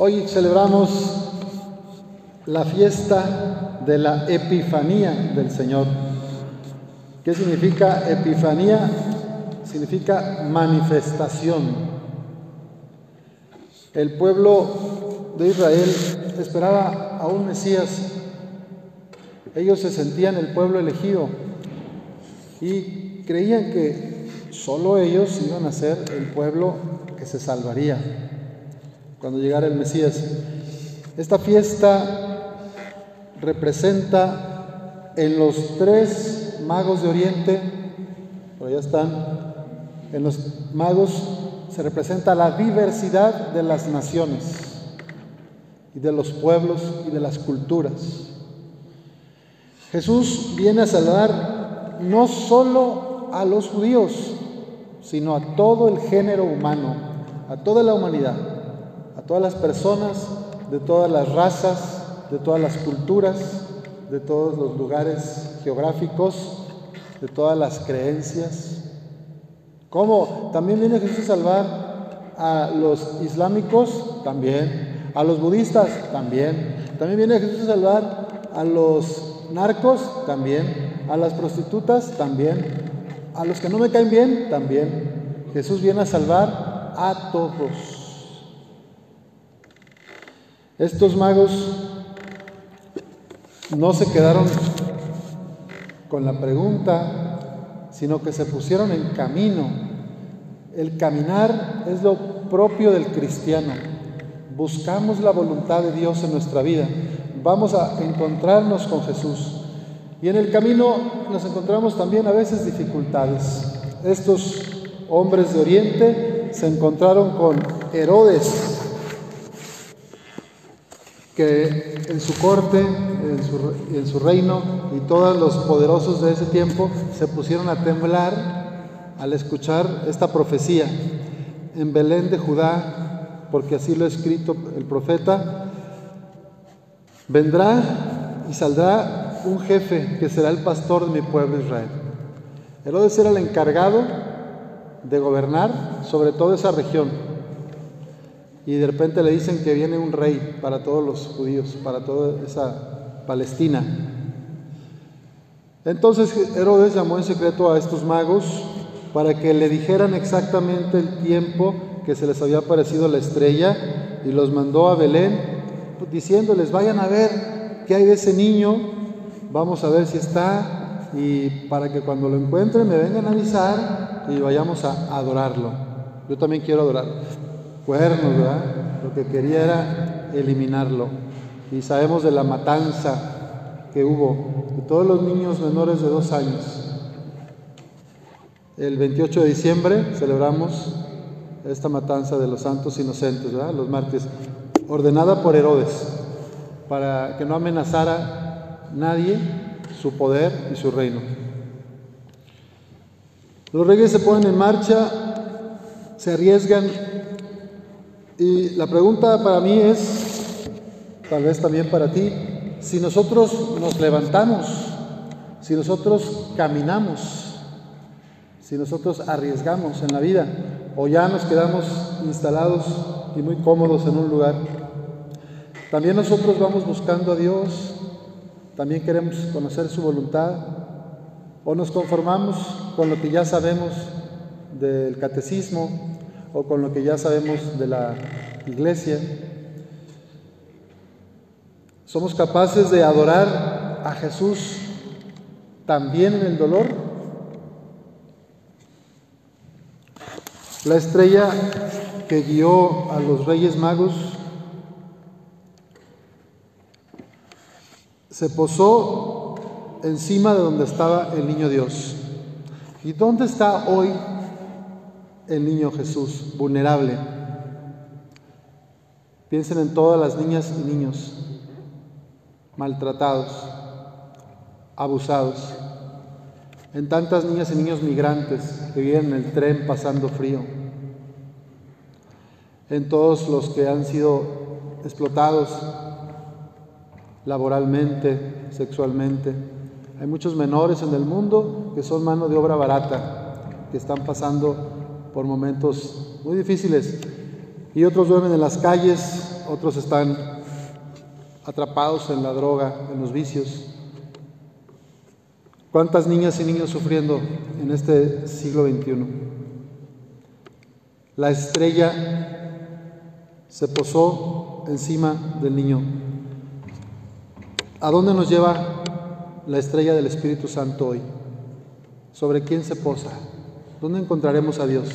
Hoy celebramos la fiesta de la Epifanía del Señor. ¿Qué significa Epifanía? Significa manifestación. El pueblo de Israel esperaba a un Mesías. Ellos se sentían el pueblo elegido y creían que solo ellos iban a ser el pueblo que se salvaría cuando llegara el Mesías. Esta fiesta representa en los tres magos de Oriente, por allá están, en los magos se representa la diversidad de las naciones y de los pueblos y de las culturas. Jesús viene a salvar no solo a los judíos, sino a todo el género humano, a toda la humanidad a todas las personas de todas las razas, de todas las culturas, de todos los lugares geográficos, de todas las creencias. ¿Cómo? También viene Jesús a salvar a los islámicos, también, a los budistas, también. También viene Jesús a salvar a los narcos, también, a las prostitutas, también, a los que no me caen bien, también. Jesús viene a salvar a todos. Estos magos no se quedaron con la pregunta, sino que se pusieron en camino. El caminar es lo propio del cristiano. Buscamos la voluntad de Dios en nuestra vida. Vamos a encontrarnos con Jesús. Y en el camino nos encontramos también a veces dificultades. Estos hombres de Oriente se encontraron con Herodes, que en su corte, en su, reino y todos los poderosos de ese tiempo se pusieron a temblar al escuchar esta profecía en Belén de Judá, porque así lo ha escrito el profeta, vendrá y saldrá un jefe que será el pastor de mi pueblo Israel. Herodes era el encargado de gobernar sobre toda esa región y de repente le dicen que viene un rey para todos los judíos, para toda esa Palestina. Entonces Herodes llamó en secreto a estos magos para que le dijeran exactamente el tiempo que se les había aparecido la estrella y los mandó a Belén diciéndoles, vayan a ver qué hay de ese niño, vamos a ver si está y para que cuando lo encuentren me vengan a avisar y vayamos a adorarlo. Yo también quiero adorarlo cuernos, ¿verdad? Lo que quería era eliminarlo. Y sabemos de la matanza que hubo de todos los niños menores de dos años. El 28 de diciembre celebramos esta matanza de los santos inocentes, ¿verdad? los mártires, ordenada por Herodes, para que no amenazara nadie su poder y su reino. Los reyes se ponen en marcha, se arriesgan y la pregunta para mí es, tal vez también para ti, si nosotros nos levantamos, si nosotros caminamos, si nosotros arriesgamos en la vida o ya nos quedamos instalados y muy cómodos en un lugar. También nosotros vamos buscando a Dios, también queremos conocer su voluntad o nos conformamos con lo que ya sabemos del catecismo o con lo que ya sabemos de la iglesia. ¿Somos capaces de adorar a Jesús también en el dolor? La estrella que guió a los reyes magos se posó encima de donde estaba el niño Dios. ¿Y dónde está hoy el niño Jesús, vulnerable. Piensen en todas las niñas y niños maltratados, abusados, en tantas niñas y niños migrantes que viven en el tren pasando frío, en todos los que han sido explotados laboralmente, sexualmente. Hay muchos menores en el mundo que son mano de obra barata, que están pasando por momentos muy difíciles. y otros duermen en las calles, otros están atrapados en la droga, en los vicios. ¿Cuántas niñas y niños sufriendo en este siglo XXI? La estrella se posó encima del niño. ¿A dónde nos lleva la estrella del Espíritu Santo hoy? ¿Sobre quién se posa? ¿Dónde encontraremos a Dios?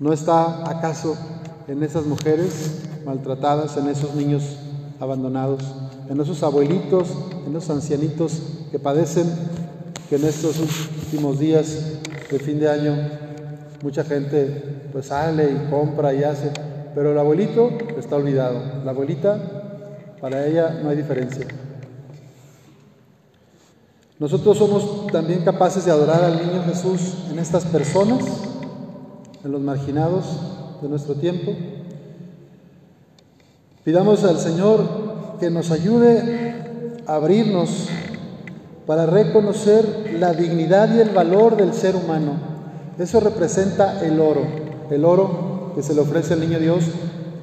¿No está acaso en esas mujeres maltratadas, en esos niños abandonados, en esos abuelitos, en esos ancianitos que padecen, que en estos últimos días de fin de año mucha gente pues sale y compra y hace, pero el abuelito está olvidado, la abuelita para ella no hay diferencia. Nosotros somos también capaces de adorar al niño Jesús en estas personas, en los marginados, de nuestro tiempo. Pidamos al Señor que nos ayude a abrirnos para reconocer la dignidad y el valor del ser humano. Eso representa el oro. El oro que se le ofrece al niño Dios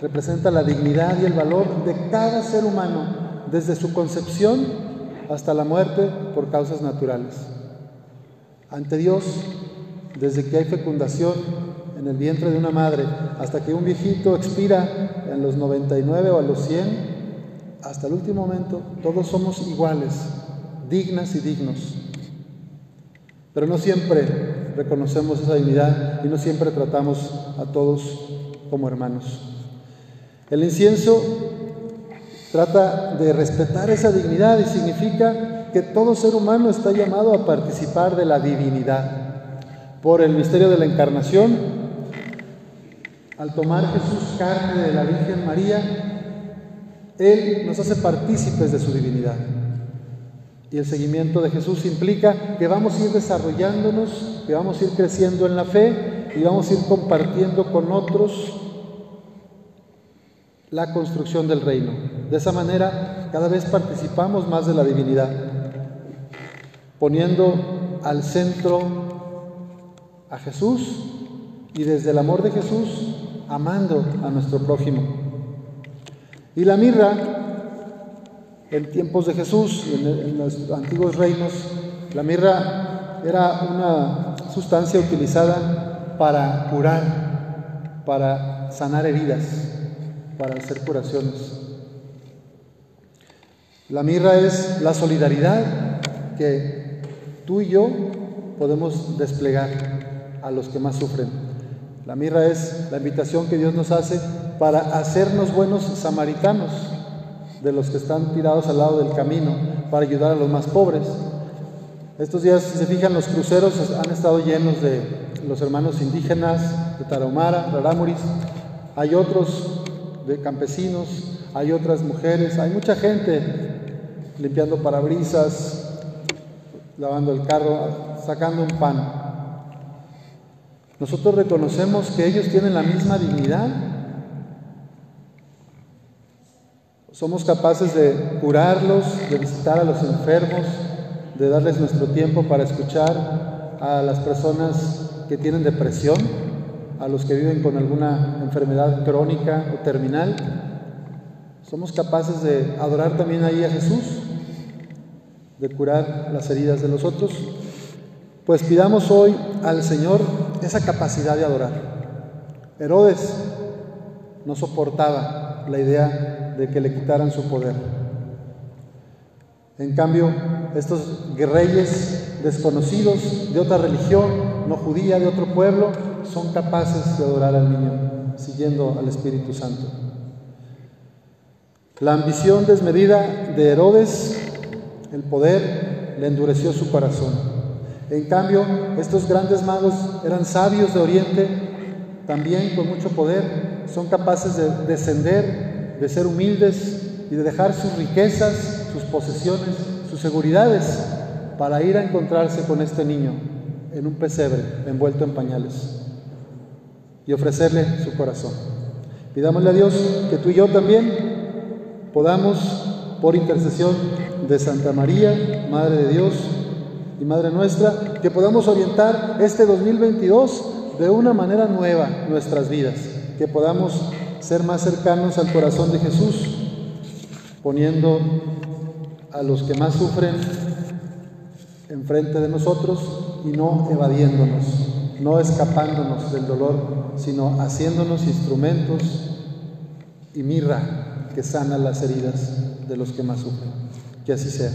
representa la dignidad y el valor de cada ser humano, desde su concepción hasta la muerte por causas naturales. Ante Dios, desde que hay fecundación en el vientre de una madre, hasta que un viejito expira en los 99 o a los 100, hasta el último momento, todos somos iguales, dignas y dignos. Pero no siempre reconocemos esa dignidad y no siempre tratamos a todos como hermanos. El incienso trata de respetar esa dignidad y significa que todo ser humano está llamado a participar de la divinidad. Por el misterio de la encarnación, al tomar Jesús carne de la Virgen María, Él nos hace partícipes de su divinidad. Y el seguimiento de Jesús implica que vamos a ir desarrollándonos, que vamos a ir creciendo en la fe y vamos a ir compartiendo con otros la construcción del reino. De esa manera, cada vez participamos más de la divinidad, poniendo al centro a Jesús y desde el amor de Jesús amando a nuestro prójimo. Y la mirra, en tiempos de Jesús, en, en los antiguos reinos, la mirra era una sustancia utilizada para curar, para sanar heridas, para hacer curaciones. La mirra es la solidaridad que tú y yo podemos desplegar a los que más sufren. La mirra es la invitación que Dios nos hace para hacernos buenos samaritanos de los que están tirados al lado del camino, para ayudar a los más pobres. Estos días, si se fijan, los cruceros han estado llenos de los hermanos indígenas de Tarahumara, Rarámuris. Hay otros de campesinos, hay otras mujeres, hay mucha gente limpiando parabrisas, lavando el carro, sacando un pan. Nosotros reconocemos que ellos tienen la misma dignidad. Somos capaces de curarlos, de visitar a los enfermos, de darles nuestro tiempo para escuchar a las personas que tienen depresión, a los que viven con alguna enfermedad crónica o terminal. Somos capaces de adorar también ahí a Jesús, de curar las heridas de los otros. Pues pidamos hoy al Señor esa capacidad de adorar. Herodes no soportaba la idea de que le quitaran su poder. En cambio, estos reyes desconocidos de otra religión, no judía, de otro pueblo, son capaces de adorar al niño, siguiendo al Espíritu Santo. La ambición desmedida de Herodes, el poder, le endureció su corazón. En cambio, estos grandes magos eran sabios de Oriente, también con mucho poder, son capaces de descender, de ser humildes y de dejar sus riquezas, sus posesiones, sus seguridades para ir a encontrarse con este niño en un pesebre envuelto en pañales y ofrecerle su corazón. Pidámosle a Dios que tú y yo también podamos, por intercesión de Santa María, Madre de Dios, y Madre nuestra, que podamos orientar este 2022 de una manera nueva nuestras vidas, que podamos ser más cercanos al corazón de Jesús, poniendo a los que más sufren enfrente de nosotros y no evadiéndonos, no escapándonos del dolor, sino haciéndonos instrumentos y mirra que sana las heridas de los que más sufren. Que así sea.